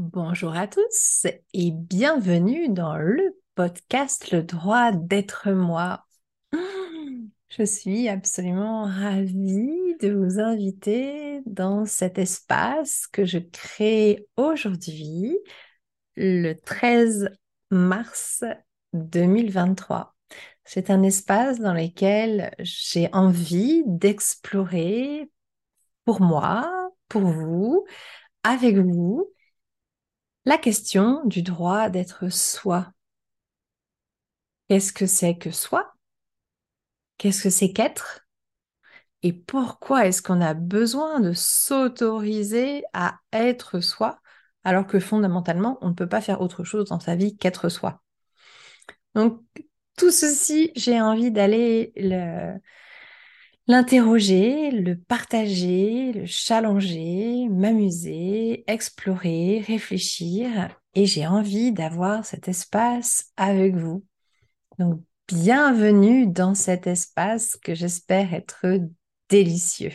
Bonjour à tous et bienvenue dans le podcast Le droit d'être moi. Je suis absolument ravie de vous inviter dans cet espace que je crée aujourd'hui, le 13 mars 2023. C'est un espace dans lequel j'ai envie d'explorer pour moi, pour vous, avec vous, la question du droit d'être soi. Qu'est-ce que c'est que soi? Qu'est-ce que c'est qu'être? Et pourquoi est-ce qu'on a besoin de s'autoriser à être soi alors que fondamentalement, on ne peut pas faire autre chose dans sa vie qu'être soi? Donc, tout ceci, j'ai envie d'aller le, l'interroger, le partager, le challenger, m'amuser, explorer, réfléchir. Et j'ai envie d'avoir cet espace avec vous. Donc, bienvenue dans cet espace que j'espère être délicieux.